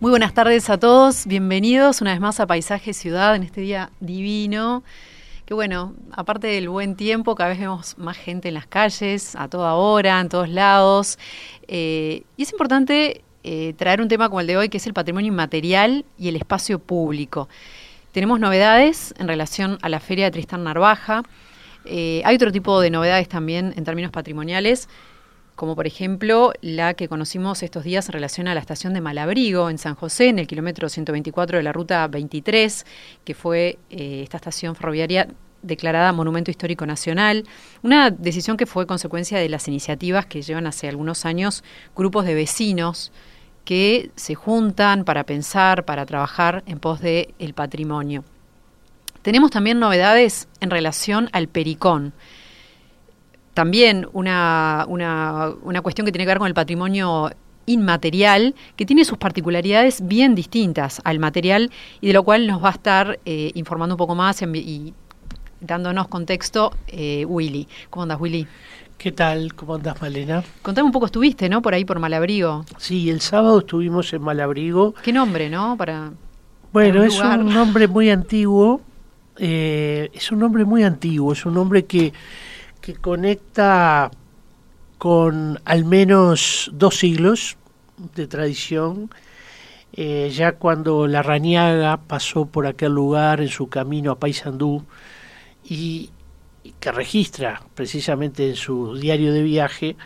Muy buenas tardes a todos, bienvenidos una vez más a Paisaje Ciudad en este día divino. Que bueno, aparte del buen tiempo, cada vez vemos más gente en las calles, a toda hora, en todos lados. Eh, y es importante eh, traer un tema como el de hoy, que es el patrimonio inmaterial y el espacio público. Tenemos novedades en relación a la feria de Tristán Narvaja. Eh, hay otro tipo de novedades también en términos patrimoniales como por ejemplo la que conocimos estos días en relación a la estación de Malabrigo en San José, en el kilómetro 124 de la ruta 23, que fue eh, esta estación ferroviaria declarada Monumento Histórico Nacional, una decisión que fue consecuencia de las iniciativas que llevan hace algunos años grupos de vecinos que se juntan para pensar, para trabajar en pos del el patrimonio. Tenemos también novedades en relación al Pericón también una, una, una cuestión que tiene que ver con el patrimonio inmaterial, que tiene sus particularidades bien distintas al material y de lo cual nos va a estar eh, informando un poco más y, dándonos contexto eh, Willy. ¿Cómo andas, Willy? ¿Qué tal? ¿Cómo andas, Malena? Contame un poco, estuviste, ¿no? Por ahí, por Malabrigo. Sí, el sábado estuvimos en Malabrigo. ¿Qué nombre, no? Para. Bueno, es un nombre muy antiguo. Eh, es un nombre muy antiguo. Es un nombre que que conecta con al menos dos siglos de tradición. Eh, ya cuando la Rañaga pasó por aquel lugar en su camino a Paysandú y, que registra precisamente en su diario de viaje,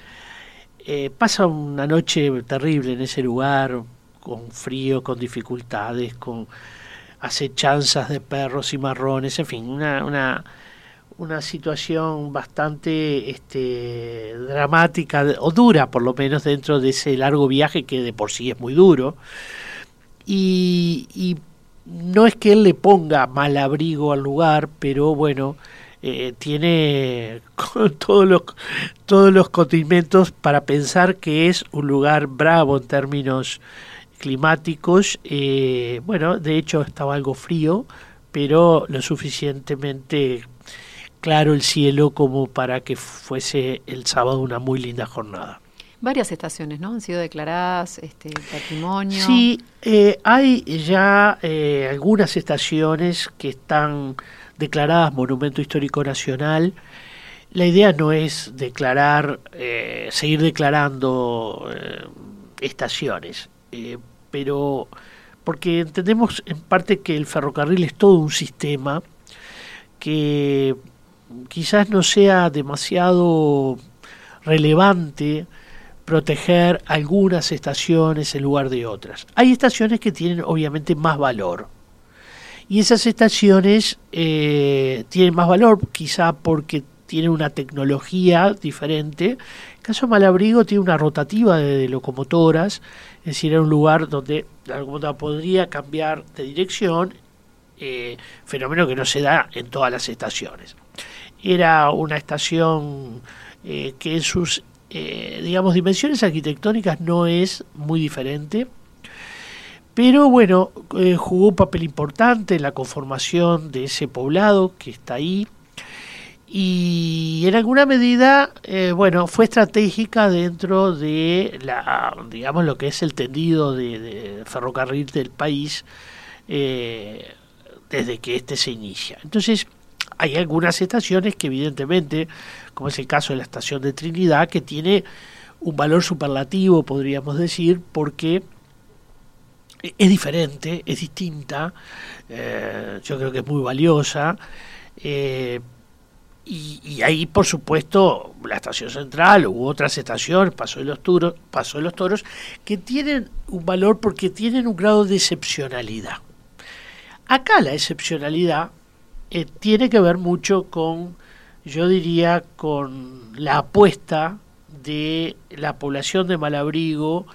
eh, pasa una noche terrible en ese lugar, con frío, con dificultades, con acechanzas de perros y marrones, en fin, una una situación bastante este, dramática o dura por lo menos dentro de ese largo viaje que de por sí es muy duro. Y, no es que él le ponga mal abrigo al lugar pero bueno eh, tiene todos los todos los condimentos para pensar que es un lugar bravo en términos climáticos. Eh, bueno de hecho estaba algo frío pero lo suficientemente claro el cielo como para que fuese el sábado una muy linda jornada. Varias estaciones, ¿no? Han sido declaradas este, patrimonio. Sí, eh, hay ya eh, algunas estaciones que están declaradas Monumento Histórico Nacional. La idea no es declarar, eh, seguir declarando estaciones, pero porque entendemos en parte que el ferrocarril es todo un sistema que quizás no sea demasiado relevante proteger algunas estaciones en lugar de otras. Hay estaciones que tienen obviamente más valor. Y esas estaciones eh, tienen más valor quizá porque tienen una tecnología diferente. Caso Malabrigo tiene una rotativa de, locomotoras, es decir, era un lugar donde la locomotora podría cambiar de dirección, eh, fenómeno que no se da en todas las estaciones era una estación eh, que en sus, eh, digamos, dimensiones arquitectónicas no es muy diferente, pero bueno, eh, jugó un papel importante en la conformación de ese poblado que está ahí y en alguna medida, bueno, fue estratégica dentro de la, digamos, lo que es el tendido de, ferrocarril del país desde que este se inicia. Entonces, hay algunas estaciones que evidentemente, como es el caso de la estación de Trinidad, que tiene un valor superlativo, podríamos decir, porque es diferente, es distinta, eh, yo creo que es muy valiosa. Eh, y, ahí, por supuesto, la estación central u otras estaciones, Paso de los Paso de los Toros, que tienen un valor porque tienen un grado de excepcionalidad. Acá la excepcionalidad eh, tiene que ver mucho con, yo diría, con la apuesta de la población de Malabrigo,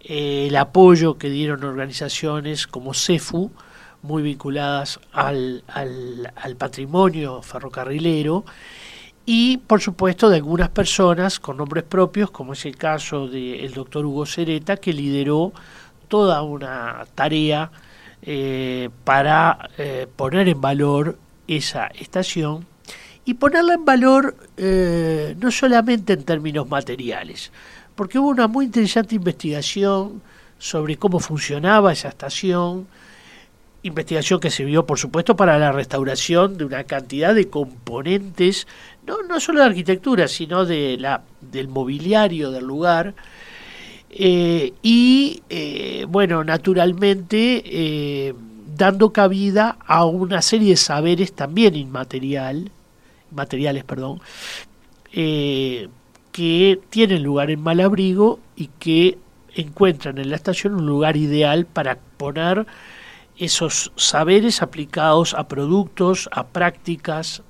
eh, el apoyo que dieron organizaciones como CEFU muy vinculadas al, patrimonio ferrocarrilero y por supuesto de algunas personas con nombres propios, como es el caso del doctor Hugo Cereta, que lideró toda una tarea eh, para poner en valor esa estación y ponerla en valor eh, no solamente en términos materiales, porque hubo una muy interesante investigación sobre cómo funcionaba esa estación, investigación que sirvió por supuesto para la restauración de una cantidad de componentes, no, no solo de arquitectura, sino de la, del mobiliario del lugar, eh, y eh, bueno, naturalmente dando cabida a una serie de saberes también inmaterial, materiales, perdón, que tienen lugar en Malabrigo y que encuentran en la estación un lugar ideal para poner esos saberes aplicados a productos, a prácticas,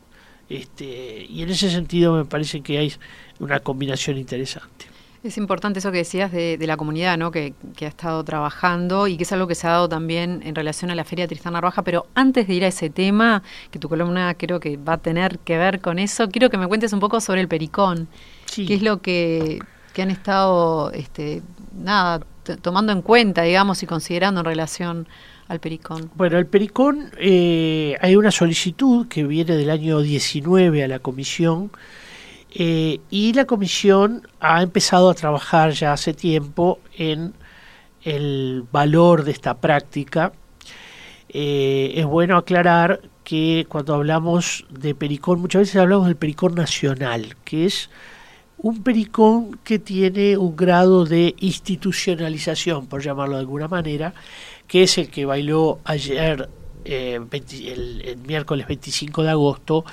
este, y en ese sentido me parece que hay una combinación interesante. Es importante eso que decías de, la comunidad, ¿no? Que, ha estado trabajando y que es algo que se ha dado también en relación a la Feria Tristán Narvaja. Pero antes de ir a ese tema, que tu columna creo que va a tener que ver con eso, quiero que me cuentes un poco sobre el pericón. ¿Qué es lo que, han estado, este, nada, tomando en cuenta, digamos, y considerando en relación al Pericón? Bueno, el Pericón, eh, hay una solicitud que viene del año 19 a la comisión eh, y la comisión ha empezado a trabajar ya hace tiempo en el valor de esta práctica. Eh, es bueno aclarar que cuando hablamos de pericón, muchas veces hablamos del pericón nacional, que es un pericón que tiene un grado de institucionalización, por llamarlo de alguna manera, que es el que bailó ayer, eh, el, miércoles 25 de agosto,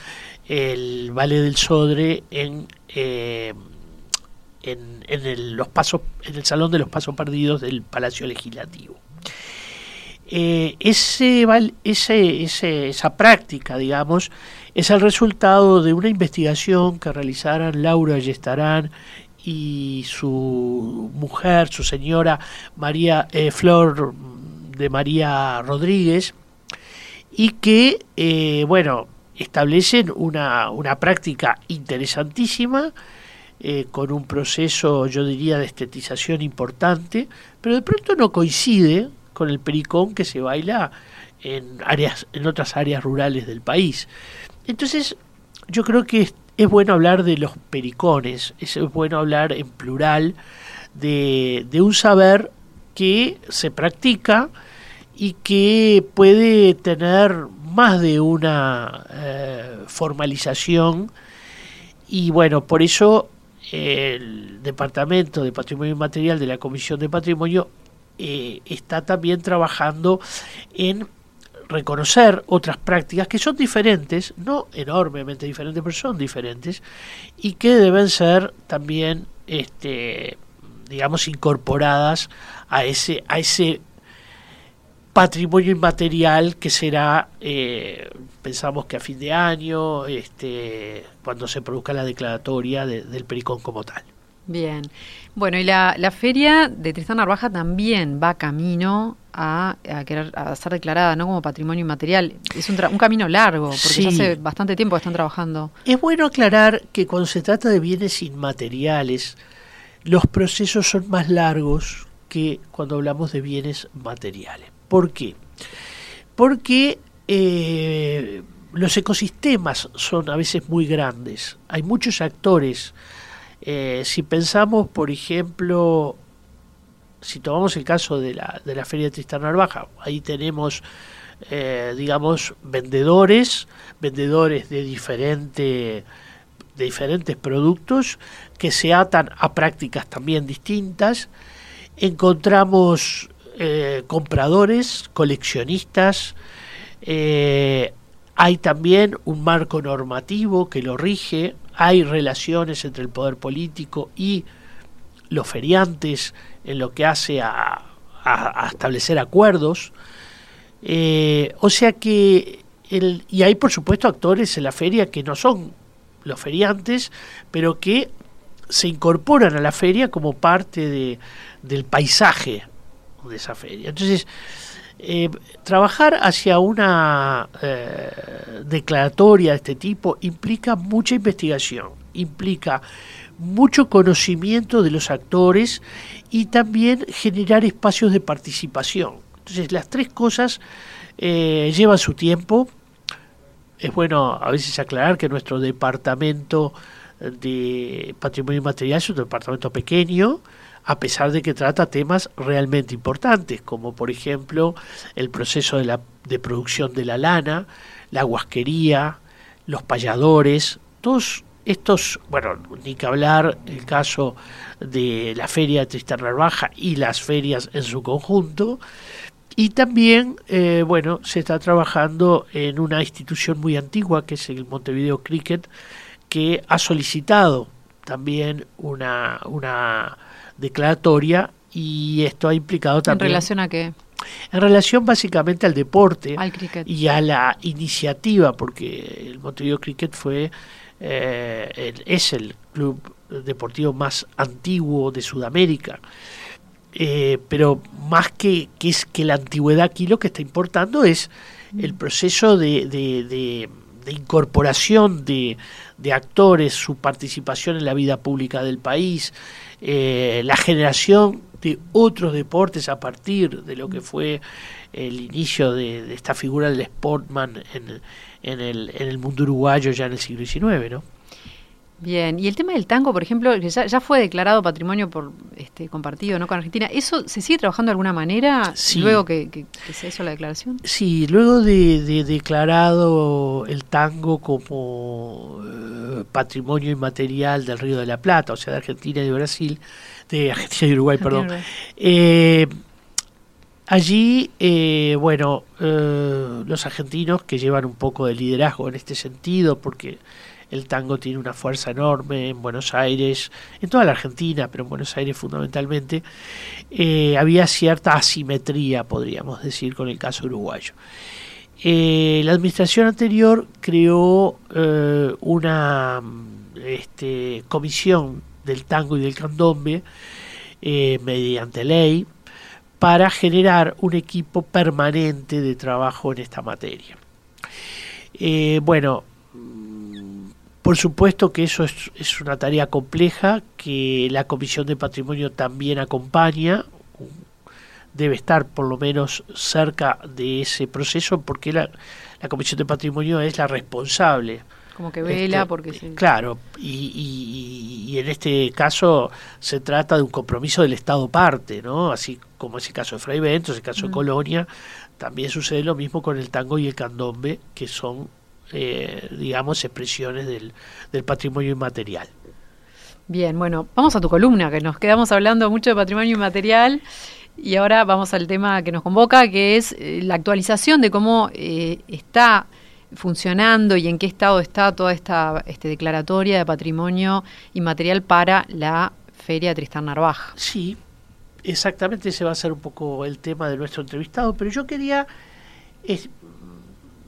el Valle del Sodre en, eh, en, el, los pasos, en el Salón de los Pasos Perdidos del Palacio Legislativo. Eh, ese, ese, esa práctica, digamos, es el resultado de una investigación que realizaron Laura Yestarán y su mujer, su señora María eh, Flor de María Rodríguez, y que, bueno, establecen una, una práctica interesantísima, eh, con un proceso, yo diría, de estetización importante, pero de pronto no coincide con el pericón que se baila en áreas, en otras áreas rurales del país. Entonces, yo creo que es, es bueno hablar de los pericones, es bueno hablar en plural de, de un saber que se practica y que puede tener más de una eh, formalización. Y bueno, por eso el Departamento de Patrimonio Inmaterial de la Comisión de Patrimonio eh, está también trabajando en reconocer otras prácticas que son diferentes, no enormemente diferentes, pero son diferentes, y que deben ser también, este, digamos, incorporadas a ese, a ese patrimonio inmaterial que será, eh, pensamos que a fin de año, este, cuando se produzca la declaratoria del Pericón como tal. Bien, bueno, y la, feria de Tristán Narvaja también va camino a, querer a ser declarada no como patrimonio inmaterial. Es un, un camino largo, porque ya hace bastante tiempo que están trabajando. Es bueno aclarar que cuando se trata de bienes inmateriales, los procesos son más largos que cuando hablamos de bienes materiales. ¿Por qué? Porque eh, los ecosistemas son a veces muy grandes, hay muchos actores. Eh, si pensamos, por ejemplo, si tomamos el caso de la, de la Feria de Tristán Narvaja, ahí tenemos, eh, digamos, vendedores, vendedores de, de diferentes productos que se atan a prácticas también distintas. Encontramos eh, compradores, coleccionistas, eh, hay también un marco normativo que lo rige, hay relaciones entre el poder político y los feriantes en lo que hace a, establecer acuerdos. Eh, o sea que, y hay por supuesto actores en la feria que no son los feriantes, pero que se incorporan a la feria como parte de, del paisaje de esa feria. Entonces, eh, trabajar hacia una eh, declaratoria de este tipo implica mucha investigación, implica mucho conocimiento de los actores y también generar espacios de participación. Entonces las tres cosas eh, llevan su tiempo. Es bueno a veces aclarar que nuestro departamento de patrimonio inmaterial es un departamento pequeño, a pesar de que trata temas realmente importantes, como por ejemplo el proceso de, la, de producción de la lana, la huasquería, los payadores, todos estos, bueno, ni que hablar el caso de la feria de Tristán Baja y las ferias en su conjunto, y también, eh, bueno, se está trabajando en una institución muy antigua, que es el Montevideo Cricket, que ha solicitado también una, una declaratoria y esto ha implicado también... ¿En relación a qué? En relación básicamente al deporte al cricket. y a la iniciativa, porque el Montevideo Cricket fue eh, es el club deportivo más antiguo de Sudamérica. Eh, pero más que, que, es que la antigüedad aquí lo que está importando es el proceso de, de, de, de incorporación de, actores, su participación en la vida pública del país, eh, la generación de otros deportes a partir de lo que fue el inicio de, esta figura del sportman en, en, el, en el mundo uruguayo ya en el siglo XIX, ¿no? Bien, y el tema del tango, por ejemplo, que ya, fue declarado patrimonio por este compartido no con Argentina, ¿eso se sigue trabajando de alguna manera luego que, se hizo la declaración? Sí, luego de, declarado el tango como eh, patrimonio inmaterial del Río de la Plata, o sea, de Argentina y de Brasil, de Argentina y Uruguay, perdón. Eh, allí, eh, bueno, los argentinos que llevan un poco de liderazgo en este sentido, porque el tango tiene una fuerza enorme en Buenos Aires, en toda la Argentina, pero en Buenos Aires fundamentalmente, eh, había cierta asimetría, podríamos decir, con el caso uruguayo. Eh, la administración anterior creó eh, una este, comisión del tango y del candombe mediante ley para generar un equipo permanente de trabajo en esta materia. bueno, por supuesto que eso es, una tarea compleja que la Comisión de Patrimonio también acompaña, debe estar por lo menos cerca de ese proceso porque la, Comisión de Patrimonio es la responsable. Como que vela este, porque... Claro, y, y, en este caso se trata de un compromiso del Estado parte, ¿no? Así como es el caso de Fray Ventos, el caso de Colonia, también sucede lo mismo con el tango y el candombe, que son eh, digamos, expresiones del, del patrimonio inmaterial. Bien, bueno, vamos a tu columna, que nos quedamos hablando mucho de patrimonio inmaterial. Y ahora vamos al tema que nos convoca, que es eh, la actualización de cómo eh, está funcionando y en qué estado está toda esta este, declaratoria de patrimonio inmaterial para la Feria Tristán Narvaja. Sí, exactamente ese va a ser un poco el tema de nuestro entrevistado, pero yo quería,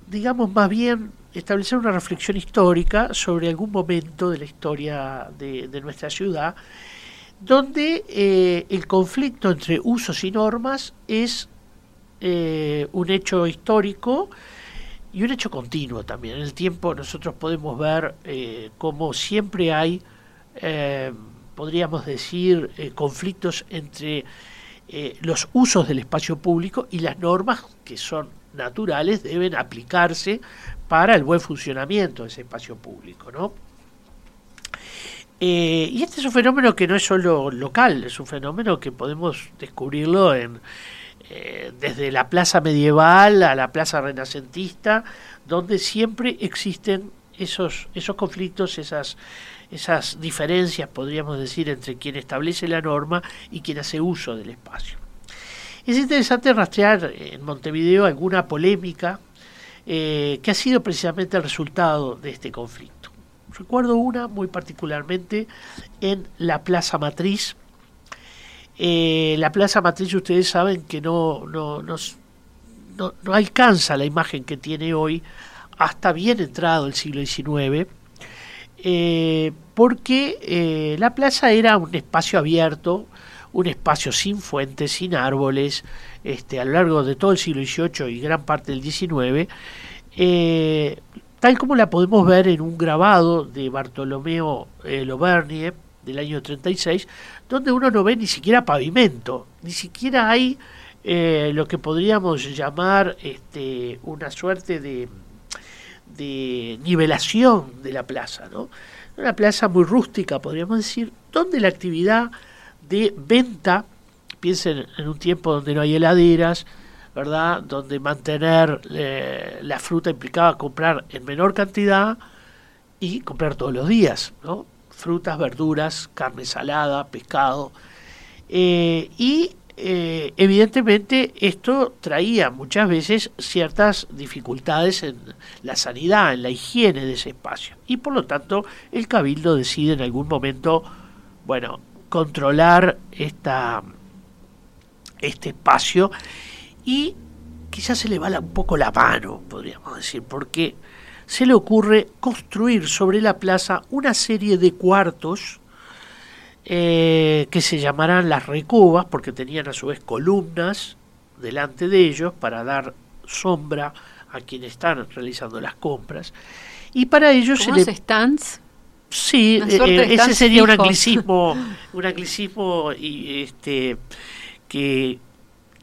digamos, más bien establecer una reflexión histórica sobre algún momento de la historia de, nuestra ciudad, donde eh, el conflicto entre usos y normas es eh, un hecho histórico y un hecho continuo también. En el tiempo nosotros podemos ver eh, cómo siempre hay, podríamos decir, conflictos entre los usos del espacio público y las normas que son naturales deben aplicarse para el buen funcionamiento de ese espacio público, ¿no? Eh, y este es un fenómeno que no es solo local, es un fenómeno que podemos descubrirlo en, eh, desde la plaza medieval a la plaza renacentista, donde siempre existen esos, esos conflictos, esas, esas diferencias, podríamos decir, entre quien establece la norma y quien hace uso del espacio. Es interesante rastrear en Montevideo alguna polémica eh, que ha sido precisamente el resultado de este conflicto. Recuerdo una muy particularmente en la Plaza Matriz. Eh, la Plaza Matriz, ustedes saben que no, no, no, no, alcanza la imagen que tiene hoy hasta bien entrado el siglo XIX, eh, porque la plaza era un espacio abierto, un espacio sin fuentes, sin árboles, este, a lo largo de todo el siglo XVIII y gran parte del XIX, eh, tal como la podemos ver en un grabado de Bartolomeo eh, del año 36, donde uno no ve ni siquiera pavimento, ni siquiera hay eh, lo que podríamos llamar este, una suerte de, de nivelación de la plaza, ¿no? Una plaza muy rústica, podríamos decir, donde la actividad de venta, piensen en un tiempo donde no hay heladeras, ¿verdad? Donde mantener eh, la fruta implicaba comprar en menor cantidad y comprar todos los días, ¿no? Frutas, verduras, carne salada, pescado. Eh, y eh, evidentemente esto traía muchas veces ciertas dificultades en la sanidad, en la higiene de ese espacio. Y por lo tanto el cabildo decide en algún momento, bueno, controlar esta, este espacio y quizás se le va un poco la mano, podríamos decir, porque se le ocurre construir sobre la plaza una serie de cuartos eh, que se llamarán las recubas, porque tenían a su vez columnas delante de ellos para dar sombra a quienes están realizando las compras. Y para ellos se le... stands? Sí, eh, ese sería un anglicismo, un anglicismo y este que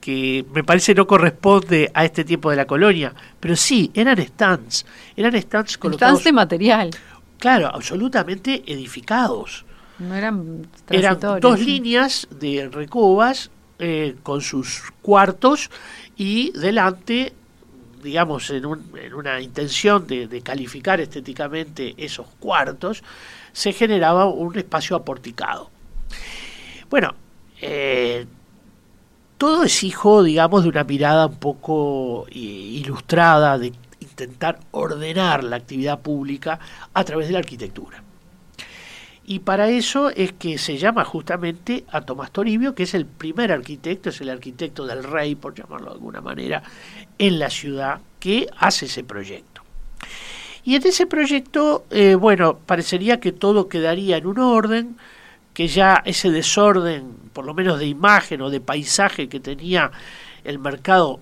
que me parece no corresponde a este tiempo de la colonia, pero sí, eran stands, eran stands colocados. Stands de material. Claro, absolutamente edificados. No eran Eran dos líneas de recobas eh, con sus cuartos y delante, digamos, en, en una intención de, calificar estéticamente esos cuartos, se generaba un espacio aporticado. Bueno, eh, todo es hijo, digamos, de una mirada un poco eh, ilustrada de intentar ordenar la actividad pública a través de la arquitectura. Y para eso es que se llama justamente a Tomás Toribio, que es el primer arquitecto, es el arquitecto del rey, por llamarlo de alguna manera, en la ciudad, que hace ese proyecto. Y en ese proyecto, eh, bueno, parecería que todo quedaría en un orden, que ya ese desorden, por lo menos de imagen o de paisaje que tenía el mercado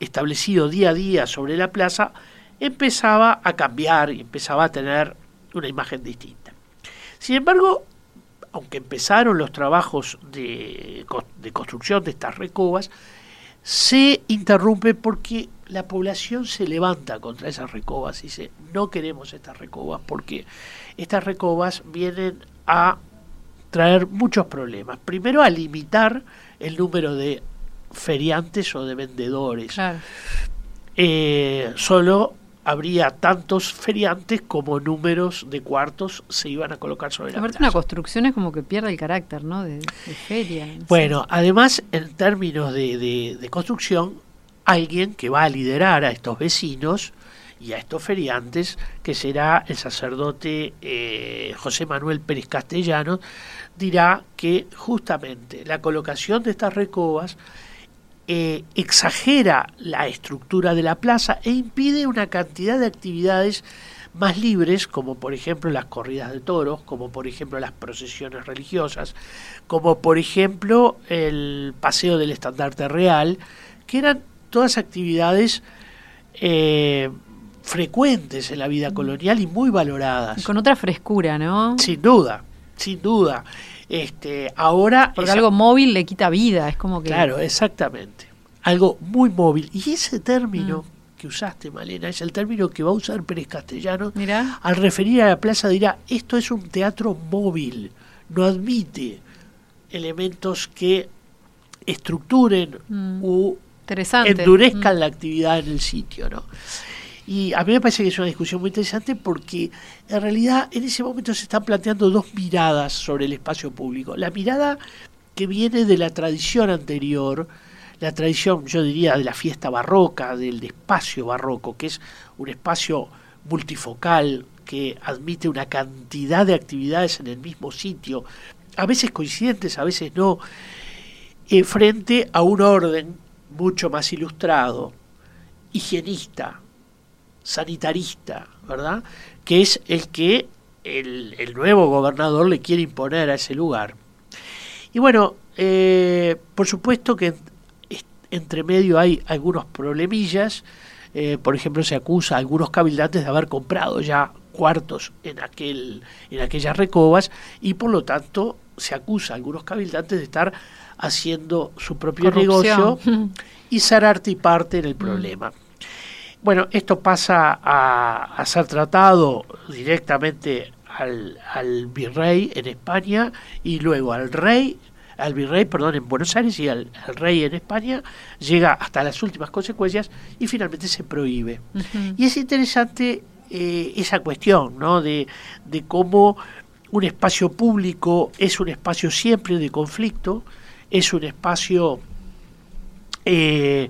establecido día a día sobre la plaza, empezaba a cambiar y empezaba a tener una imagen distinta. Sin embargo, aunque empezaron los trabajos de, de construcción de estas recobas, se interrumpe porque la población se levanta contra esas recobas y dice, no queremos estas recobas porque estas recobas vienen a traer muchos problemas. Primero, a limitar el número de feriantes o de vendedores. Eh, solo habría tantos feriantes como números de cuartos se iban a colocar sobre la Aparte, una construcción es como que pierde el carácter, ¿no? De, feria. bueno, además, en términos de, de construcción, alguien que va a liderar a estos vecinos y a estos feriantes, que será el sacerdote eh, José Manuel Pérez Castellanos, dirá que justamente la colocación de estas recobas eh, exagera la estructura de la plaza e impide una cantidad de actividades más libres, como por ejemplo las corridas de toros, como por ejemplo las procesiones religiosas, como por ejemplo el paseo del estandarte real, que eran todas actividades eh, frecuentes en la vida colonial y muy valoradas. con otra frescura, ¿no? Sin duda, sin duda. Este, ahora porque algo móvil le quita vida, es como que Claro, exactamente. Algo muy móvil y ese término mm. que usaste, Malena, es el término que va a usar Pérez Castellano. Al referir a la plaza dirá, esto es un teatro móvil, no admite elementos que estructuren mm. u endurezcan mm. la actividad en el sitio, ¿no? Y a mí me parece que es una discusión muy interesante porque en realidad en ese momento se están planteando dos miradas sobre el espacio público. La mirada que viene de la tradición anterior, la tradición, yo diría, de la fiesta barroca, del espacio barroco, que es un espacio multifocal que admite una cantidad de actividades en el mismo sitio, a veces coincidentes, a veces no, eh, frente a un orden mucho más ilustrado, higienista, sanitarista, ¿verdad? Que es el que el, nuevo gobernador le quiere imponer a ese lugar. Y bueno, eh, por supuesto que entre medio hay algunos problemillas. Eh, por ejemplo, se acusa a algunos cabildantes de haber comprado ya cuartos en, aquel, en aquellas recobas y por lo tanto se acusa a algunos cabildantes de estar haciendo su propio negocio y ser arte y parte en el mm. Bueno, esto pasa a, ser tratado directamente al, al, virrey en España y luego al rey, al virrey, perdón, en Buenos Aires y al, rey en España, llega hasta las últimas consecuencias y finalmente se prohíbe. Y es interesante eh, esa cuestión, ¿no? De, de cómo un espacio público es un espacio siempre de conflicto, es un espacio eh,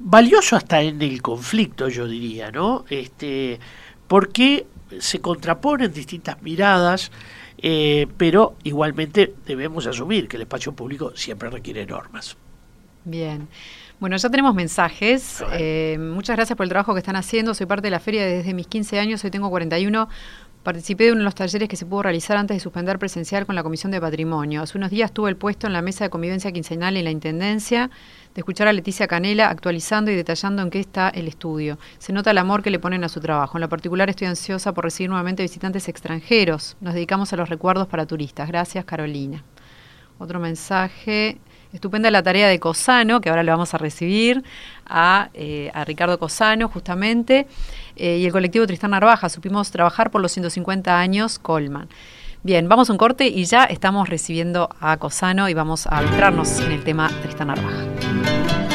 valioso hasta en el conflicto, yo diría, ¿no? Este, porque se contraponen distintas miradas, eh, pero igualmente debemos asumir que el espacio público siempre requiere normas. Bien. Bueno, ya tenemos mensajes. Eh, muchas gracias por el trabajo que están haciendo. Soy parte de la feria desde mis 15 años, hoy tengo 41. Participé de uno de los talleres que se pudo realizar antes de suspender presencial con la Comisión de Patrimonio. Hace unos días tuve el puesto en la mesa de convivencia quincenal en la Intendencia de escuchar a Leticia Canela actualizando y detallando en qué está el estudio. Se nota el amor que le ponen a su trabajo. En lo particular estoy ansiosa por recibir nuevamente visitantes extranjeros. Nos dedicamos a los recuerdos para turistas. Gracias, Carolina. Otro mensaje. Estupenda la tarea de Cosano, que ahora le vamos a recibir, a, eh, a Ricardo Cosano, justamente. Eh, y el colectivo Tristán Narvaja. Supimos trabajar por los 150 años Colman. Bien, vamos a un corte y ya estamos recibiendo a Cosano y vamos a adentrarnos en el tema Tristán Narvaja.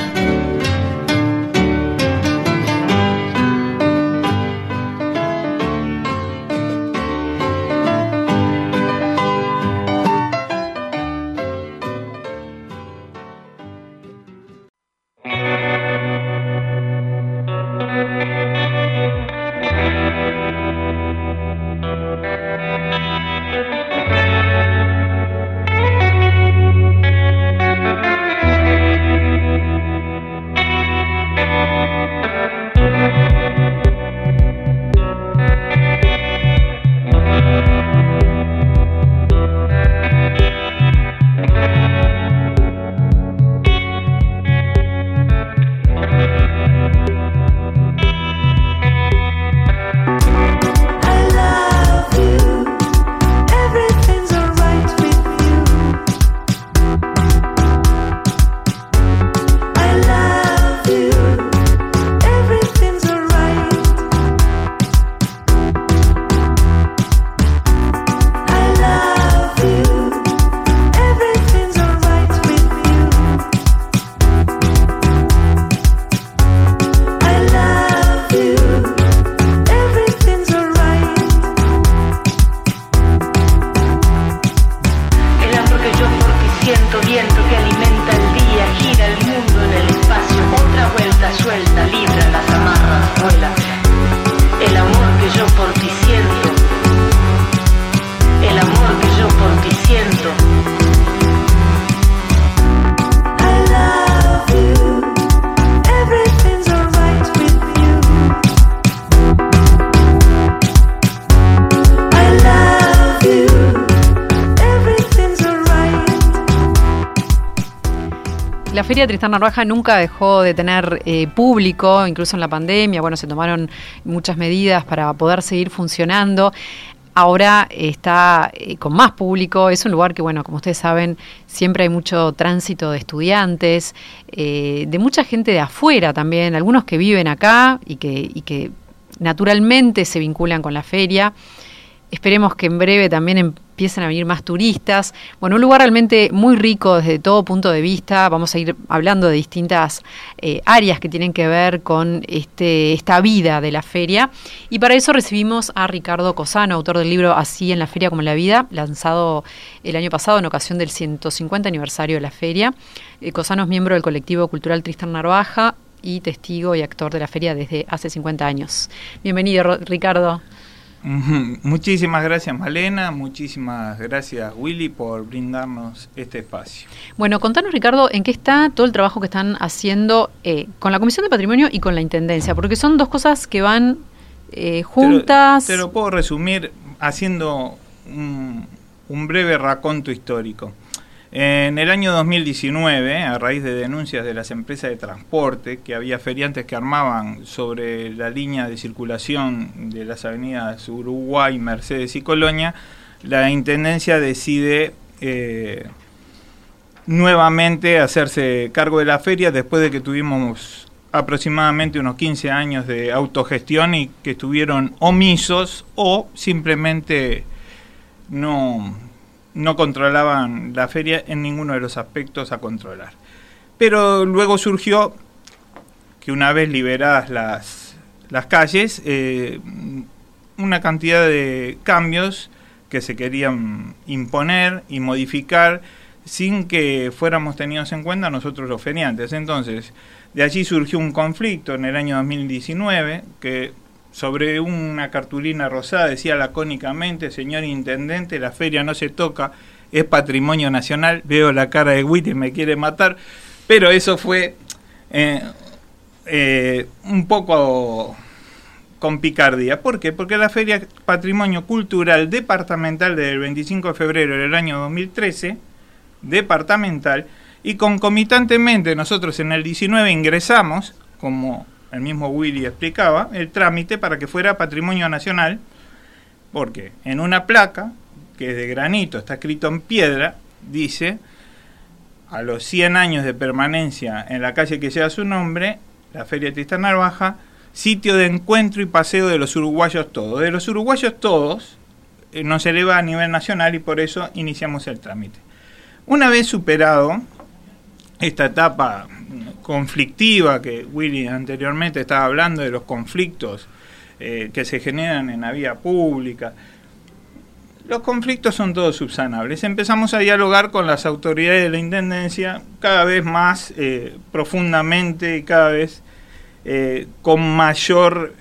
Tristán Narvaja nunca dejó de tener eh, público, incluso en la pandemia. Bueno, se tomaron muchas medidas para poder seguir funcionando. Ahora está eh, con más público, es un lugar que, bueno, como ustedes saben, siempre hay mucho tránsito de estudiantes, eh, de mucha gente de afuera también, algunos que viven acá y que, y que naturalmente se vinculan con la feria. Esperemos que en breve también empiecen a venir más turistas. Bueno, un lugar realmente muy rico desde todo punto de vista. Vamos a ir hablando de distintas eh, áreas que tienen que ver con este, esta vida de la feria. Y para eso recibimos a Ricardo Cosano, autor del libro Así en la feria como en la vida, lanzado el año pasado en ocasión del 150 aniversario de la feria. Eh, Cosano es miembro del colectivo cultural Tristan Narvaja y testigo y actor de la feria desde hace 50 años. Bienvenido, Ricardo. Muchísimas gracias Malena, muchísimas gracias Willy por brindarnos este espacio. Bueno, contanos Ricardo, ¿en qué está todo el trabajo que están haciendo eh, con la Comisión de Patrimonio y con la Intendencia? Porque son dos cosas que van eh, juntas. Te lo, puedo resumir haciendo un, breve raconto histórico. En el año 2019, a raíz de denuncias de las empresas de transporte, que había feriantes que armaban sobre la línea de circulación de las avenidas Uruguay, Mercedes y Colonia, la Intendencia decide eh, nuevamente hacerse cargo de la feria después de que tuvimos aproximadamente unos 15 años de autogestión y que estuvieron omisos o simplemente no no controlaban la feria en ninguno de los aspectos a controlar. Pero luego surgió que una vez liberadas las, las calles, eh, una cantidad de cambios que se querían imponer y modificar sin que fuéramos tenidos en cuenta nosotros los feriantes. Entonces, de allí surgió un conflicto en el año 2019 que sobre una cartulina rosada decía lacónicamente, señor intendente, la feria no se toca, es patrimonio nacional, veo la cara de Witt y me quiere matar, pero eso fue eh, eh, un poco con picardía. ¿Por qué? Porque la feria Patrimonio Cultural Departamental del 25 de febrero del año 2013, departamental, y concomitantemente nosotros en el 19 ingresamos como el mismo Willy explicaba, el trámite para que fuera patrimonio nacional, porque en una placa, que es de granito, está escrito en piedra, dice, a los 100 años de permanencia en la calle que lleva su nombre, la Feria Tristán Narvaja, sitio de encuentro y paseo de los uruguayos todos. De los uruguayos todos eh, nos eleva a nivel nacional y por eso iniciamos el trámite. Una vez superado esta etapa conflictiva que Willy anteriormente estaba hablando de los conflictos eh, que se generan en la vía pública. Los conflictos son todos subsanables. Empezamos a dialogar con las autoridades de la Intendencia cada vez más eh, profundamente y cada vez eh, con mayor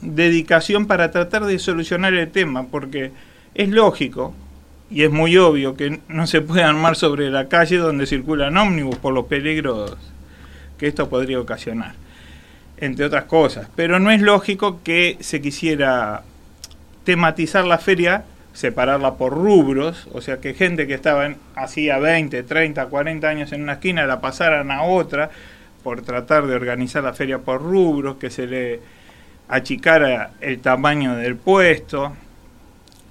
dedicación para tratar de solucionar el tema, porque es lógico, y es muy obvio que no se puede armar sobre la calle donde circulan ómnibus por los peligros que esto podría ocasionar, entre otras cosas. Pero no es lógico que se quisiera tematizar la feria, separarla por rubros, o sea que gente que estaba hacía 20, 30, 40 años en una esquina la pasaran a otra por tratar de organizar la feria por rubros, que se le achicara el tamaño del puesto.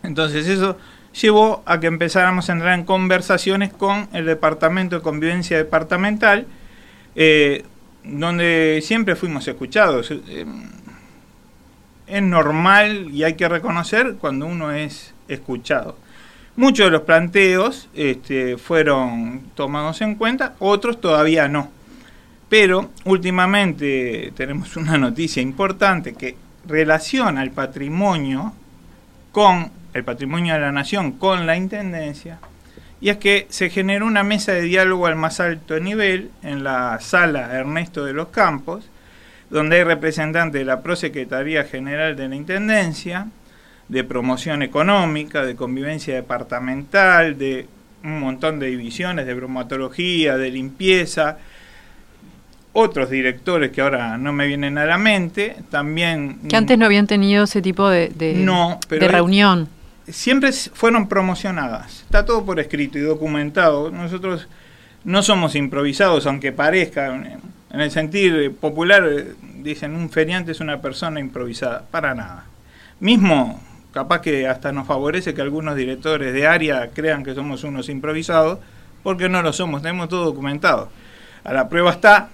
Entonces eso llevó a que empezáramos a entrar en conversaciones con el Departamento de Convivencia Departamental, eh, donde siempre fuimos escuchados. Eh, es normal y hay que reconocer cuando uno es escuchado. Muchos de los planteos este, fueron tomados en cuenta, otros todavía no. Pero últimamente tenemos una noticia importante que relaciona el patrimonio con el patrimonio de la nación con la intendencia y es que se generó una mesa de diálogo al más alto nivel en la sala Ernesto de los Campos, donde hay representantes de la Prosecretaría General de la Intendencia, de promoción económica, de convivencia departamental, de un montón de divisiones, de bromatología, de limpieza, otros directores que ahora no me vienen a la mente, también... Que antes no habían tenido ese tipo de, de reunión siempre fueron promocionadas. Está todo por escrito y documentado. Nosotros no somos improvisados, aunque parezca. En el sentir popular, dicen un feriante es una persona improvisada. Para nada. Mismo, capaz que hasta nos favorece que algunos directores de área crean que somos unos improvisados, porque no lo somos, tenemos todo documentado. A la prueba está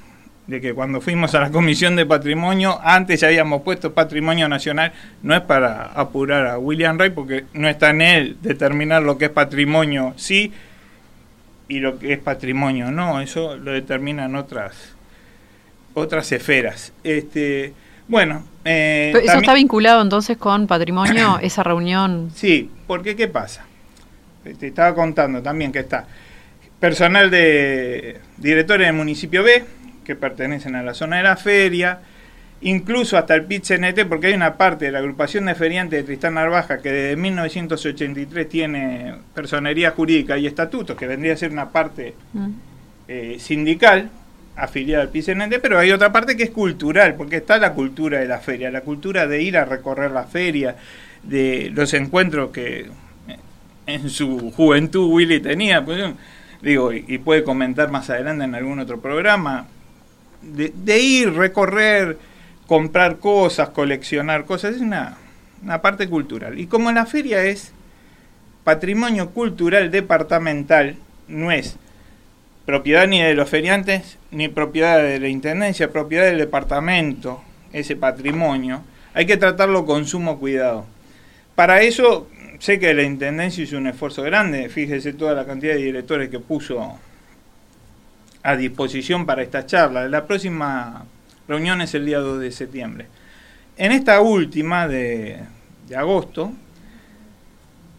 de que cuando fuimos a la Comisión de Patrimonio, antes ya habíamos puesto Patrimonio Nacional, no es para apurar a William Ray, porque no está en él determinar lo que es patrimonio sí y lo que es patrimonio no, eso lo determinan otras otras esferas. Este, bueno, eh, eso está vinculado entonces con patrimonio, esa reunión. Sí, porque ¿qué pasa? Te estaba contando también que está personal de directores del municipio B, que pertenecen a la zona de la feria, incluso hasta el pit porque hay una parte de la agrupación de feriantes de Tristán Narvaja que desde 1983 tiene personería jurídica y estatutos, que vendría a ser una parte mm. eh, sindical afiliada al pit pero hay otra parte que es cultural, porque está la cultura de la feria, la cultura de ir a recorrer la feria, de los encuentros que en su juventud Willy tenía. Pues, digo, y, puede comentar más adelante en algún otro programa, de, ir, recorrer, comprar cosas, coleccionar cosas, es una, una parte cultural. Y como la feria es patrimonio cultural departamental, no es propiedad ni de los feriantes, ni propiedad de la Intendencia, propiedad del departamento, ese patrimonio, hay que tratarlo con sumo cuidado. Para eso, sé que la Intendencia hizo un esfuerzo grande, fíjese toda la cantidad de directores que puso a disposición para esta charla. La próxima reunión es el día 2 de septiembre. En esta última de, agosto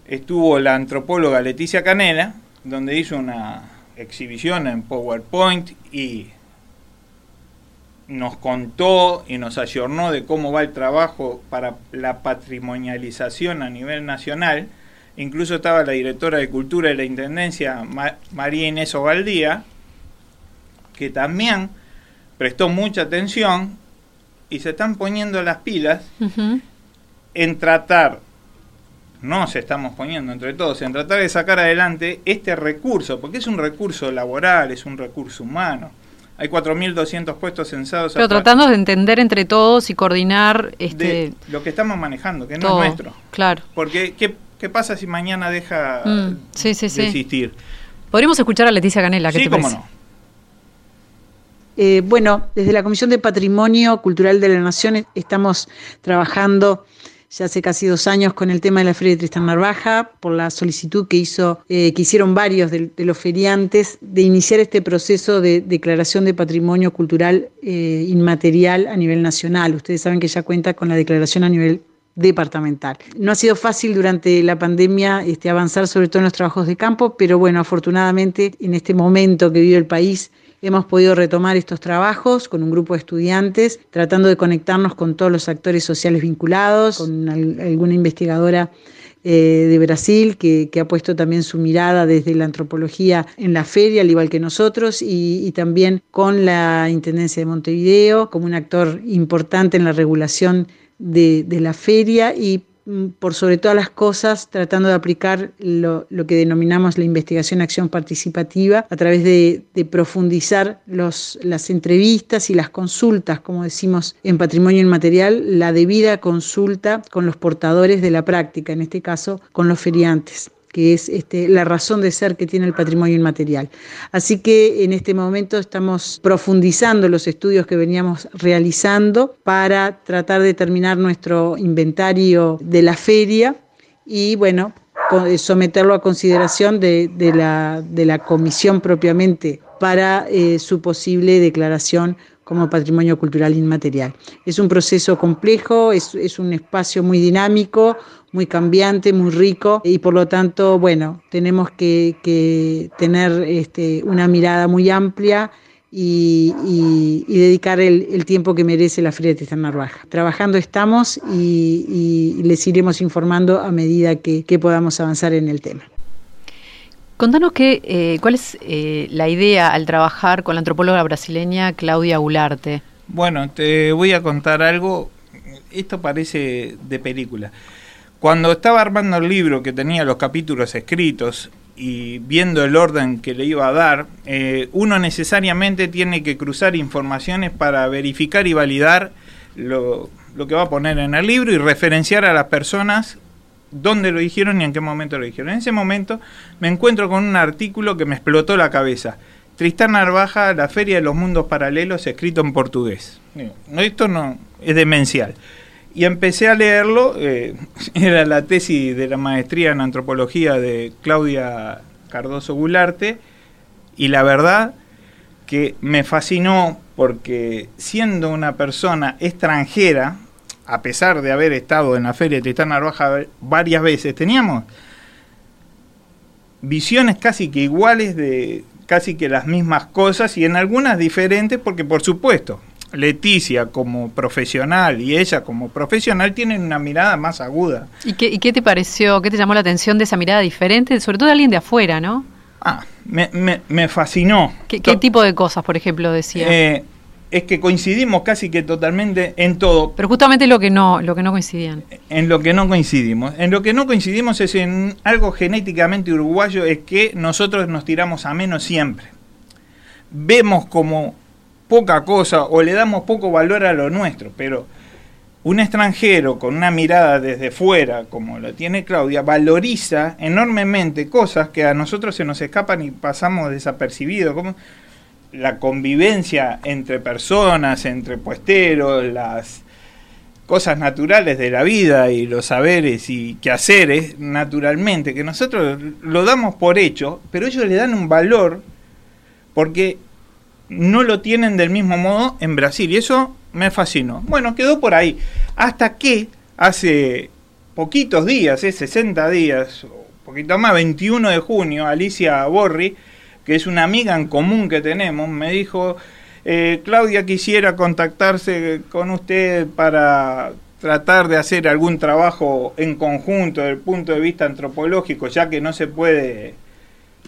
estuvo la antropóloga Leticia Canela, donde hizo una exhibición en PowerPoint y nos contó y nos ayornó de cómo va el trabajo para la patrimonialización a nivel nacional. Incluso estaba la directora de Cultura de la Intendencia, María Inés Ovaldía, que también prestó mucha atención y se están poniendo las pilas en tratar, no se estamos poniendo entre todos, en tratar de sacar adelante este recurso, porque es un recurso laboral, es un recurso humano hay 4.200 puestos censados. Pero tratando de entender entre todos y coordinar este lo que estamos manejando, que no es nuestro. Claro. Porque, ¿qué, pasa si mañana deja mm, de existir? Podríamos escuchar a Leticia Canela, ¿qué sí, cómo no. Eh, bueno, desde la Comisión de Patrimonio Cultural de la Nación estamos trabajando ya hace casi dos años con el tema de la Feria de Tristán Narvaja, por la solicitud que, hizo, eh, que hicieron varios de, los feriantes de iniciar este proceso de declaración de patrimonio cultural eh, inmaterial a nivel nacional. Ustedes saben que ya cuenta con la declaración a nivel departamental. No ha sido fácil durante la pandemia este, avanzar sobre todo en los trabajos de campo, pero bueno, afortunadamente en este momento que vive el país Hemos podido retomar estos trabajos con un grupo de estudiantes, tratando de conectarnos con todos los actores sociales vinculados, con alguna investigadora eh, de Brasil que, ha puesto también su mirada desde la antropología en la feria, al igual que nosotros, y, también con la Intendencia de Montevideo como un actor importante en la regulación de, de la feria y por sobre todas las cosas, tratando de aplicar lo, que denominamos la investigación-acción participativa a través de, profundizar los, las entrevistas y las consultas, como decimos en patrimonio inmaterial, la debida consulta con los portadores de la práctica, en este caso con los feriantes que es este, la razón de ser que tiene el patrimonio inmaterial. Así que en este momento estamos profundizando los estudios que veníamos realizando para tratar de terminar nuestro inventario de la feria y bueno, someterlo a consideración de, la, de la, comisión propiamente para eh, su posible declaración como patrimonio cultural inmaterial. Es un proceso complejo, es, es un espacio muy dinámico, muy cambiante, muy rico y por lo tanto, bueno, tenemos que, tener este, una mirada muy amplia y, dedicar el, tiempo que merece la Feria de Tristán Narvaja. Trabajando estamos y, les iremos informando a medida que, podamos avanzar en el tema. Contanos que, eh, cuál es eh, la idea al trabajar con la antropóloga brasileña Claudia Gularte. Bueno, te voy a contar algo, esto parece de película. Cuando estaba armando el libro, que tenía los capítulos escritos y viendo el orden que le iba a dar, eh, uno necesariamente tiene que cruzar informaciones para verificar y validar lo, que va a poner en el libro y referenciar a las personas dónde lo dijeron y en qué momento lo dijeron. En ese momento me encuentro con un artículo que me explotó la cabeza. Tristán Narvaja, La Feria de los Mundos Paralelos, escrito en portugués. Esto no es demencial. Y empecé a leerlo, eh, era la tesis de la maestría en antropología de Claudia Cardoso Gularte, y la verdad que me fascinó porque siendo una persona extranjera, a pesar de haber estado en la Feria de Tristán Narvaja varias veces, teníamos visiones casi que iguales de casi que las mismas cosas y en algunas diferentes porque por supuesto Leticia como profesional y ella como profesional tienen una mirada más aguda. ¿Y qué, qué, te pareció, qué te llamó la atención de esa mirada diferente, sobre todo de alguien de afuera, no? Ah, me, me, fascinó. ¿Qué, tipo de cosas, por ejemplo, decía? Eh, es que coincidimos casi que totalmente en todo. Pero justamente lo que no, lo que no coincidían. En lo que no coincidimos. En lo que no coincidimos es en algo genéticamente uruguayo, es que nosotros nos tiramos a menos siempre. Vemos como poca cosa o le damos poco valor a lo nuestro, pero un extranjero con una mirada desde fuera, como lo tiene Claudia, valoriza enormemente cosas que a nosotros se nos escapan y pasamos desapercibidos, como la convivencia entre personas, entre puesteros, las cosas naturales de la vida y los saberes y quehaceres, naturalmente, que nosotros lo damos por hecho, pero ellos le dan un valor porque no lo tienen del mismo modo en Brasil. Y eso me fascinó. Bueno, quedó por ahí. Hasta que hace poquitos días, ¿eh? 60 días, poquito más, 21 de junio, Alicia Borri, que es una amiga en común que tenemos, me dijo, eh, Claudia quisiera contactarse con usted para tratar de hacer algún trabajo en conjunto desde el punto de vista antropológico, ya que no se puede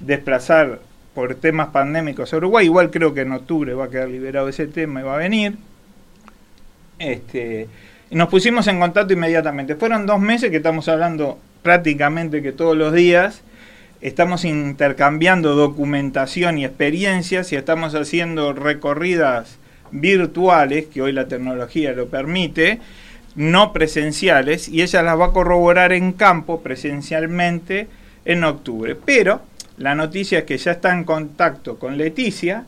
desplazar por temas pandémicos a Uruguay. Igual creo que en octubre va a quedar liberado ese tema y va a venir. Este, nos pusimos en contacto inmediatamente. Fueron dos meses que estamos hablando prácticamente que todos los días. Estamos intercambiando documentación y experiencias y estamos haciendo recorridas virtuales, que hoy la tecnología lo permite, no presenciales, y ella las va a corroborar en campo presencialmente en octubre. Pero la noticia es que ya está en contacto con Leticia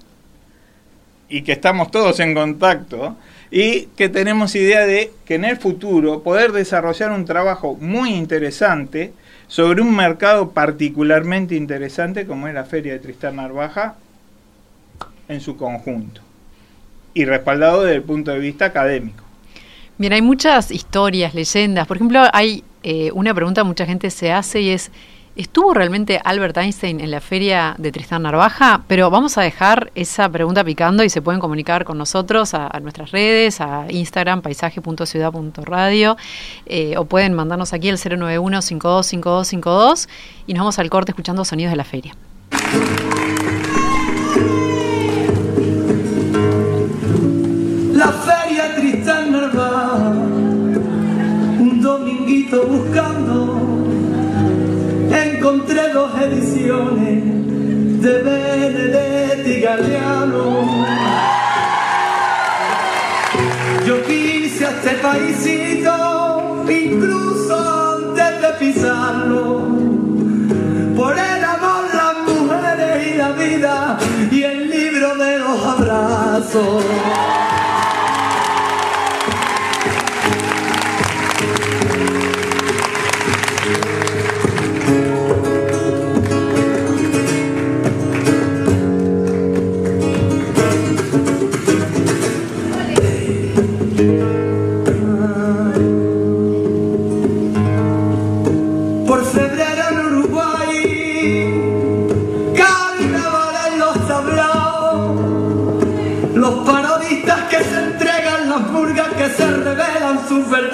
y que estamos todos en contacto y que tenemos idea de que en el futuro poder desarrollar un trabajo muy interesante sobre un mercado particularmente interesante como es la Feria de Tristán Narvaja en su conjunto y respaldado desde el punto de vista académico. Bien, hay muchas historias, leyendas. Por ejemplo, hay eh, una pregunta que mucha gente se hace y es, ¿Estuvo realmente Albert Einstein en la feria de Tristán Narvaja? Pero vamos a dejar esa pregunta picando y se pueden comunicar con nosotros a, nuestras redes, a Instagram, paisaje.ciudad.radio, eh, o pueden mandarnos aquí el 091-525252 y nos vamos al corte escuchando sonidos de la feria. La feria Tristán Narvaja, un dominguito ediciones de Benedetti Galeano. Yo quise a este paísito, incluso antes de pisarlo, por el amor, las mujeres y la vida y el libro de los abrazos.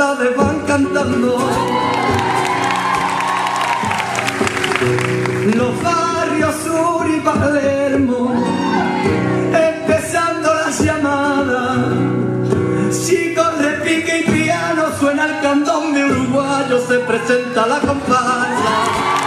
Verdades van cantando. Los barrios Sur y Palermo, empezando las llamadas. Chicos de pique y piano, suena el cantón de uruguayo, se presenta la comparsa.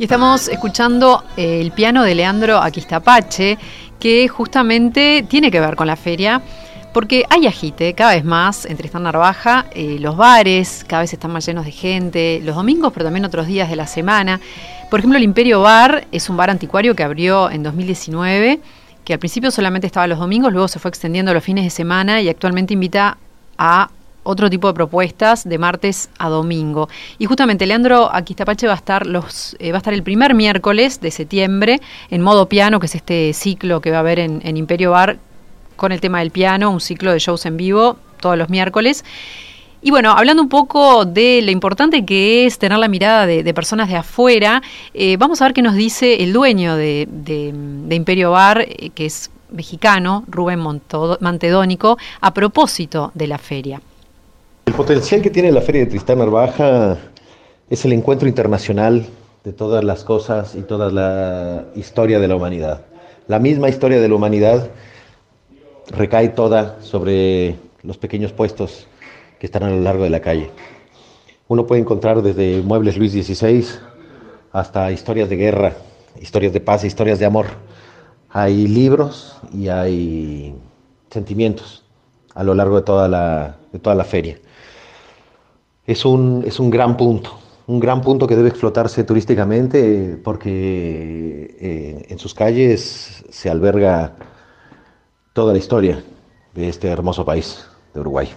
Y estamos escuchando eh, el piano de Leandro Aquistapache, que justamente tiene que ver con la feria, porque hay agite cada vez más entre esta Narvaja, eh, los bares cada vez están más llenos de gente, los domingos, pero también otros días de la semana. Por ejemplo, el Imperio Bar es un bar anticuario que abrió en 2019, que al principio solamente estaba los domingos, luego se fue extendiendo los fines de semana y actualmente invita a otro tipo de propuestas de martes a domingo. Y justamente Leandro Aquistapache va a estar los eh, va a estar el primer miércoles de septiembre en modo piano, que es este ciclo que va a haber en, Imperio Bar con el tema del piano, un ciclo de shows en vivo todos los miércoles. Y bueno, hablando un poco de lo importante que es tener la mirada de, personas de afuera, eh, vamos a ver qué nos dice el dueño de, Imperio Bar, eh, que es mexicano, Rubén Mantedónico, a propósito de la feria. Potencial que tiene la feria de Tristán Narvaja es el encuentro internacional de todas las cosas y toda la historia de la humanidad. La misma historia de la humanidad recae toda sobre los pequeños puestos que están a lo largo de la calle. Uno puede encontrar desde muebles Luis XVI hasta historias de guerra, historias de paz, historias de amor. Hay libros y hay sentimientos a lo largo de toda la, de toda la feria. Es un, es un gran punto, un gran punto que debe explotarse turísticamente porque eh, en sus calles se alberga toda la historia de este hermoso país de Uruguay.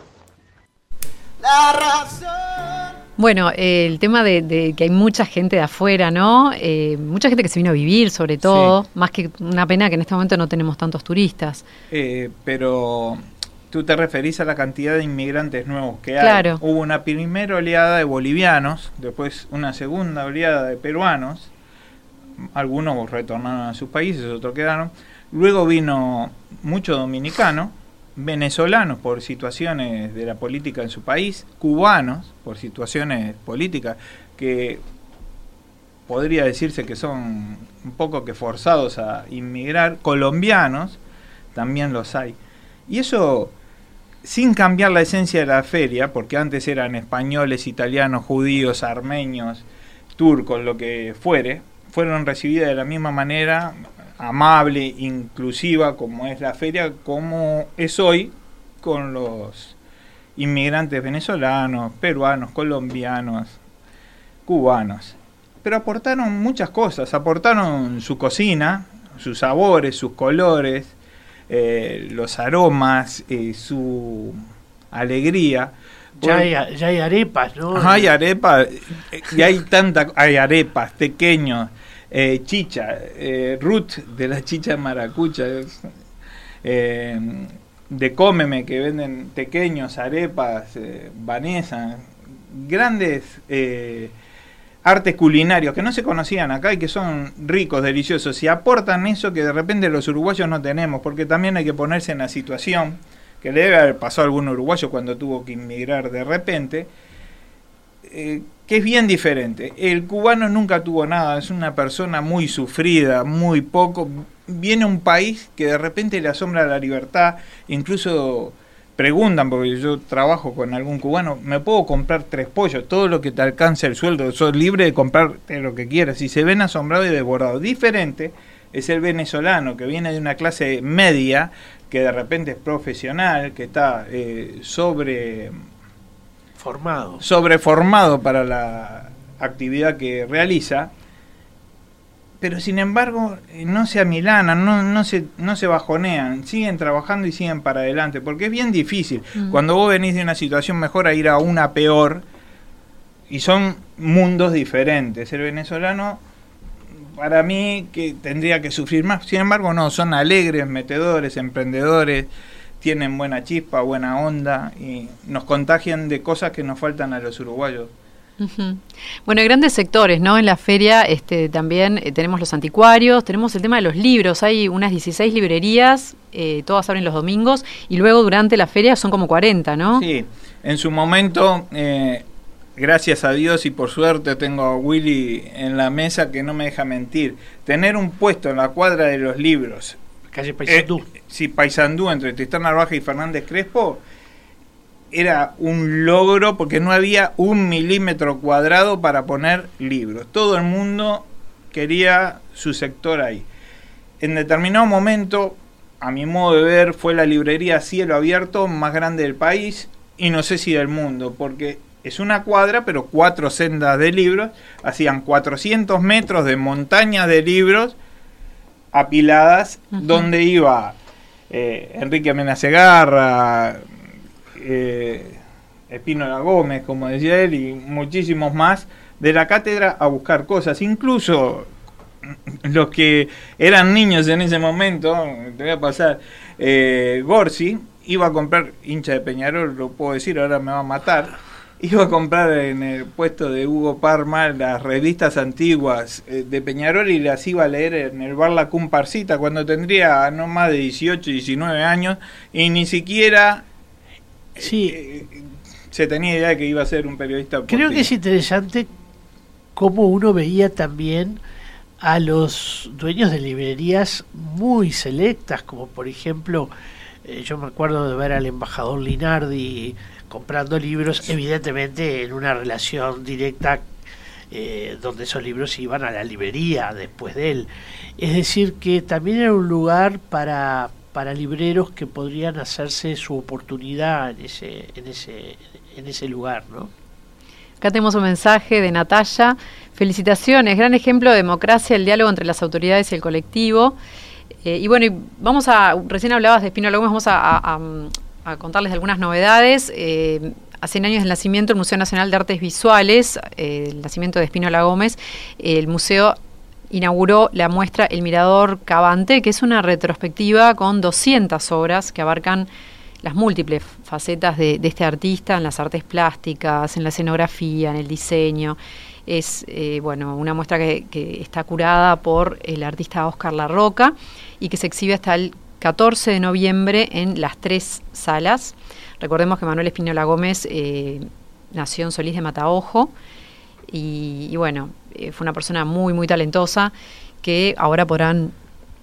Bueno, el tema de, que hay mucha gente de afuera, ¿no? Eh, mucha gente que se vino a vivir, sobre todo, más que una pena que en este momento no tenemos tantos turistas. Eh, pero tú te referís a la cantidad de inmigrantes nuevos que hay. Hubo una primera oleada de bolivianos, después una segunda oleada de peruanos, algunos retornaron a sus países, otros quedaron. Luego vino mucho dominicano, venezolanos por situaciones de la política en su país, cubanos por situaciones políticas que podría decirse que son un poco que forzados a inmigrar, colombianos también los hay. Y eso sin cambiar la esencia de la feria, porque antes eran españoles, italianos, judíos, armenios, turcos, lo que fuere, fueron recibidas de la misma manera amable, inclusiva como es la feria, como es hoy con los inmigrantes venezolanos, peruanos, colombianos, cubanos. Pero aportaron muchas cosas, aportaron su cocina, sus sabores, sus colores, eh, los aromas, eh, su alegría. Ya hay, ya hay, arepas, ¿no? Hay arepas, y hay tanta, hay arepas, pequeños, eh, chicha, eh, Ruth de la chicha maracucha, eh, de Cómeme, que venden pequeños, arepas, Vanessa, grandes artes culinarios que no se conocían acá y que son ricos, deliciosos y aportan eso que de repente los uruguayos no tenemos, porque también hay que ponerse en la situación que le debe haber pasado a algún uruguayo cuando tuvo que inmigrar de repente, que es bien diferente. El cubano nunca tuvo nada, es una persona muy sufrida, muy poco. Viene un país que de repente le asombra la libertad, incluso preguntan, porque yo trabajo con algún cubano, ¿me puedo comprar tres pollos? Todo lo que te alcance el sueldo, sos libre de comprar lo que quieras. Y se ven asombrados y devorados. Diferente es el venezolano, que viene de una clase media, que de repente es profesional, que está eh, sobre Formado. Sobreformado para la actividad que realiza, pero sin embargo eh, no se amilanan, no, no, se, no se bajonean, siguen trabajando y siguen para adelante, porque es bien difícil. Mm. Cuando vos venís de una situación mejor a ir a una peor, y son mundos diferentes. El venezolano, para mí, que tendría que sufrir más, sin embargo no, son alegres, metedores, emprendedores tienen buena chispa, buena onda y nos contagian de cosas que nos faltan a los uruguayos. Bueno, hay grandes sectores, ¿no? En la feria este, también eh, tenemos los anticuarios, tenemos el tema de los libros, hay unas 16 librerías, eh, todas abren los domingos, y luego durante la feria son como 40, ¿no? Sí, en su momento, eh, gracias a Dios y por suerte tengo a Willy en la mesa que no me deja mentir, tener un puesto en la cuadra de los libros Calle Paysandú. Eh, sí, Paysandú, entre Tristán Narvaja y Fernández Crespo, era un logro porque no había un milímetro cuadrado para poner libros. Todo el mundo quería su sector ahí. En determinado momento, a mi modo de ver, fue la librería cielo abierto más grande del país y no sé si del mundo, porque es una cuadra, pero cuatro sendas de libros, hacían 400 metros de montañas de libros apiladas donde iba eh, Enrique Amenacegarra, eh, Espínola Gómez, como decía él, y muchísimos más de la cátedra a buscar cosas. Incluso los que eran niños en ese momento, te voy a pasar, eh, Gorsi iba a comprar, hincha de Peñarol, lo puedo decir, ahora me va a matar, iba a comprar en el puesto de Hugo Parma las revistas antiguas eh, de Peñarol y las iba a leer en el bar La Cumparcita cuando tendría no más de 18, 19 años y ni siquiera Sí. eh, se tenía idea de que iba a ser un periodista. Creo que es interesante cómo uno veía también a los dueños de librerías muy selectas, como por ejemplo, eh, yo me acuerdo de ver al embajador Linardi comprando libros, evidentemente en una relación directa eh, donde esos libros iban a la librería después de él. Es decir, que también era un lugar para, para libreros que podrían hacerse su oportunidad en ese, en ese, en ese lugar, ¿no? Acá tenemos un mensaje de Natalia. Felicitaciones, gran ejemplo de democracia, el diálogo entre las autoridades y el colectivo. Eh, y bueno, vamos a, recién hablabas de Espino Gómez, vamos a, a- a- contarles algunas novedades. Eh, a 100 años del nacimiento, el Museo Nacional de Artes Visuales, eh, el nacimiento de Espínola Gómez, el museo inauguró la muestra El Mirador Cabante, que es una retrospectiva con 200 obras que abarcan las múltiples facetas de, este artista en las artes plásticas, en la escenografía, en el diseño. Es eh, bueno una muestra que, está curada por el artista Oscar Larroca y que se exhibe hasta el 14 de noviembre en las tres salas. Recordemos que Manuel Espinola Gómez eh, nació en Solís de Mataojo y, y bueno, eh, fue una persona muy, muy talentosa que ahora podrán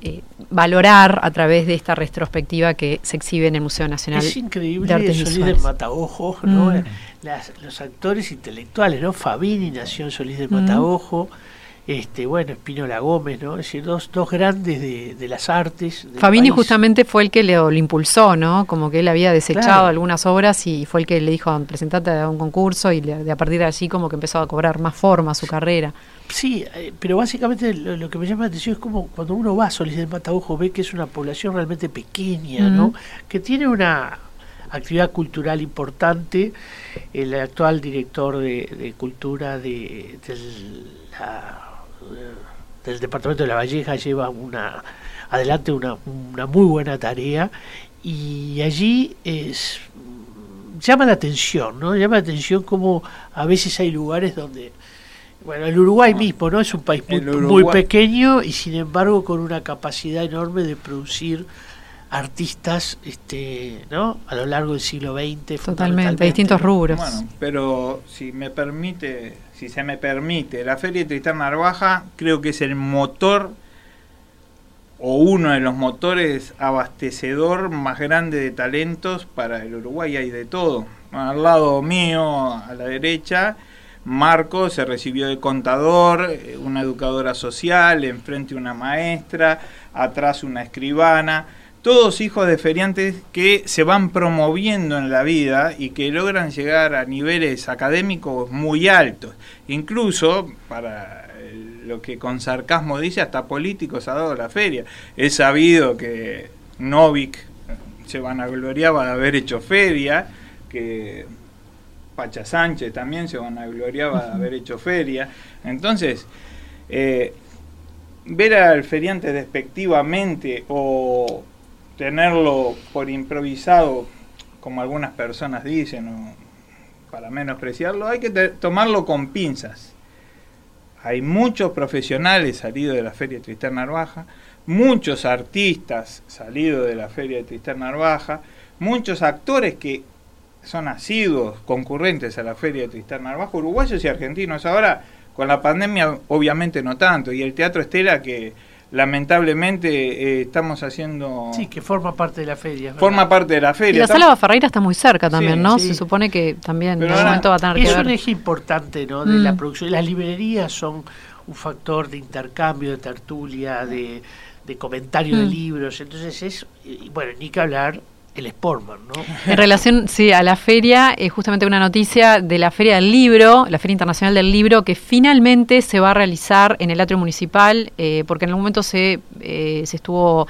eh, valorar a través de esta retrospectiva que se exhibe en el Museo Nacional Es increíble de Artes Solís de. Mataojo, ¿no? Mm. Las- los actores intelectuales, ¿no? Fabini nació en Solís de Mm. Este, bueno, Espinola Gómez, ¿no? Es decir, dos, dos grandes de, de las artes. Fabini país. justamente fue el que le- lo impulsó, ¿no? Como que él había desechado Claro. algunas obras y fue el que le dijo, presentate a un concurso y le- de a partir de allí como que empezó a cobrar más forma su carrera. Sí, eh, pero básicamente lo, lo que me llama la atención es como cuando uno va a Solís de Mataojo ve que es una población realmente pequeña, ¿no? Que tiene una actividad cultural importante. El actual director de, de cultura de, del, la- del departamento de La Valleja lleva una adelante una, una muy buena tarea y allí es llama la atención, ¿no? Llama la atención como a veces hay lugares donde bueno, el Uruguay mismo, ¿no? Es un país muy, muy pequeño y sin embargo con una capacidad enorme de producir artistas, este, ¿no? A lo largo del siglo XX. Totalmente, distintos rubros. Bueno, pero si me permite, si se me permite, la Feria de Tristán Narvaja creo que es el motor o uno de los motores abastecedor más grande de talentos para el Uruguay, hay de todo. Al lado mío, a la derecha, Marco se recibió de contador, eh, una educadora social, enfrente una maestra, atrás una escribana, todos hijos de feriantes que se van promoviendo en la vida y que logran llegar a niveles académicos muy altos. Incluso, para lo que con sarcasmo dice, hasta políticos ha dado la feria. Es sabido que Novik se van a gloriaba de haber hecho feria, que Pacha Sánchez también se van a gloriaba de haber hecho feria. Entonces, eh, ver al feriante despectivamente o tenerlo por improvisado, como algunas personas dicen, o para menospreciarlo, hay que tomarlo con pinzas. Hay muchos profesionales salidos de la Feria Tristán Narvaja, muchos artistas salidos de la Feria de Tristán Narvaja, muchos actores que son asiduos concurrentes a la Feria de Tristán Narvaja, uruguayos y argentinos. Ahora, con la pandemia, obviamente no tanto, y el Teatro Estela que lamentablemente eh, estamos haciendo... Sí, que forma parte de la feria. Forma parte de la Y feria. la Estamos- sala Bafarreira está muy cerca también, Sí, ¿no? sí. Se supone que también Pero en algún ahora momento va a tener que Es ver. un eje importante, ¿no? De Mm. la producción. Las librerías son un factor de intercambio, de tertulia, de, de comentario de Mm. libros. Entonces es, y bueno, ni que hablar el Sportman, ¿no? En relación, sí, a la feria, eh, justamente una noticia de la Feria del Libro, la Feria Internacional del Libro, que finalmente se va a realizar en el atrio municipal, eh, porque en algún momento se, eh, se estuvo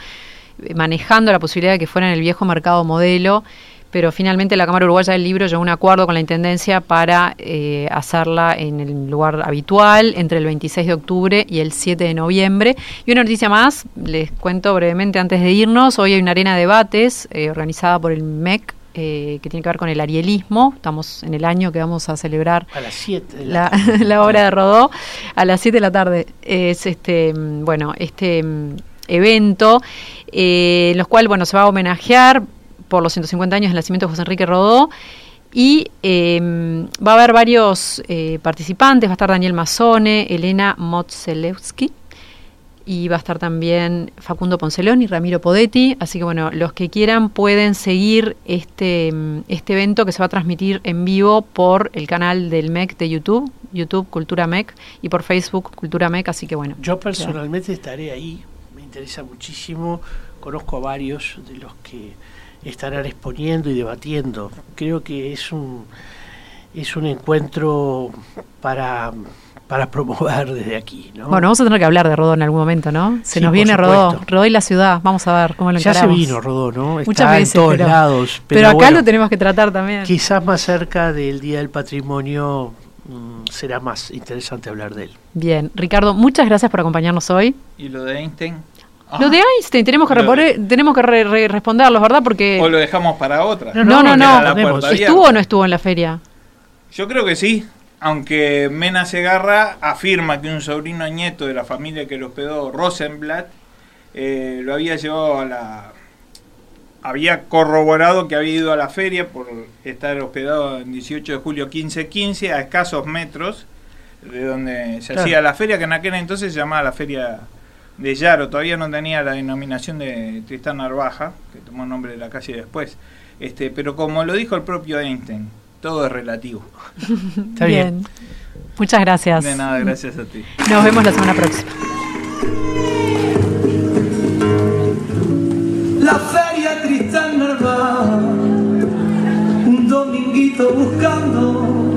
manejando la posibilidad de que fuera en el viejo mercado modelo, pero finalmente la Cámara Uruguaya del Libro llegó a un acuerdo con la Intendencia para eh, hacerla en el lugar habitual entre el 26 de octubre y el 7 de noviembre. Y una noticia más, les cuento brevemente antes de irnos, hoy hay una arena de debates eh, organizada por el MEC, eh, que tiene que ver con el arielismo. Estamos en el año que vamos a celebrar A las 7 la, la obra de Rodó a las 7 de la tarde. Es este, mm, bueno, este mm, evento, eh, en los cual bueno, se va a homenajear por los 150 años del nacimiento de José Enrique Rodó. Y eh, va a haber varios eh, participantes, va a estar Daniel Mazzone, Elena Motzelewski, y va a estar también Facundo Poncelón y Ramiro Podetti. Así que bueno, los que quieran pueden seguir este, mm, este evento que se va a transmitir en vivo por el canal del MEC de YouTube, YouTube Cultura MEC, y por Facebook Cultura MEC. Así que bueno. Yo personalmente estaré ahí, me interesa muchísimo, conozco a varios de los que estarán exponiendo y debatiendo. Creo que es un es un encuentro para para promover desde aquí, ¿no? Bueno, vamos a tener que hablar de Rodó en algún momento, ¿no? Se Sí, nos viene Rodó, supuesto. Rodó y la ciudad. Vamos a ver cómo lo ya se encaramos. vino Rodó, ¿no? Muchas Está veces, en todos pero- lados. Pero, acá bueno, lo tenemos que tratar también. Quizás más cerca del Día del Patrimonio mm, será más interesante hablar de él. Bien, Ricardo, muchas gracias por acompañarnos hoy. ¿Y lo de Einstein? Lo de Einstein tenemos que, repore- tenemos que re- re- responderlos, ¿verdad? Porque ¿O lo dejamos para otra? No, no, no, ¿Estuvo o no estuvo en la feria? Yo creo que sí, aunque Mena Segarra afirma que un sobrino nieto de la familia que lo hospedó, Rosenblatt, eh, lo había llevado a la... Había corroborado que había ido a la feria por estar hospedado en 18 de julio 1515 a escasos metros de donde se Claro. hacía la feria, que en aquel entonces se llamaba la feria de Yaro, todavía no tenía la denominación de Tristán Narvaja, que tomó el nombre de la calle después. Este, pero como lo dijo el propio Einstein, todo es relativo. Está bien. Muchas gracias. De nada, gracias a ti. Nos vemos la semana próxima. La feria Tristán Narvaja, un dominguito buscando,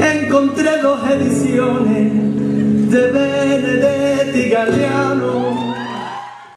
encontré dos ediciones de Benedetto. Galeano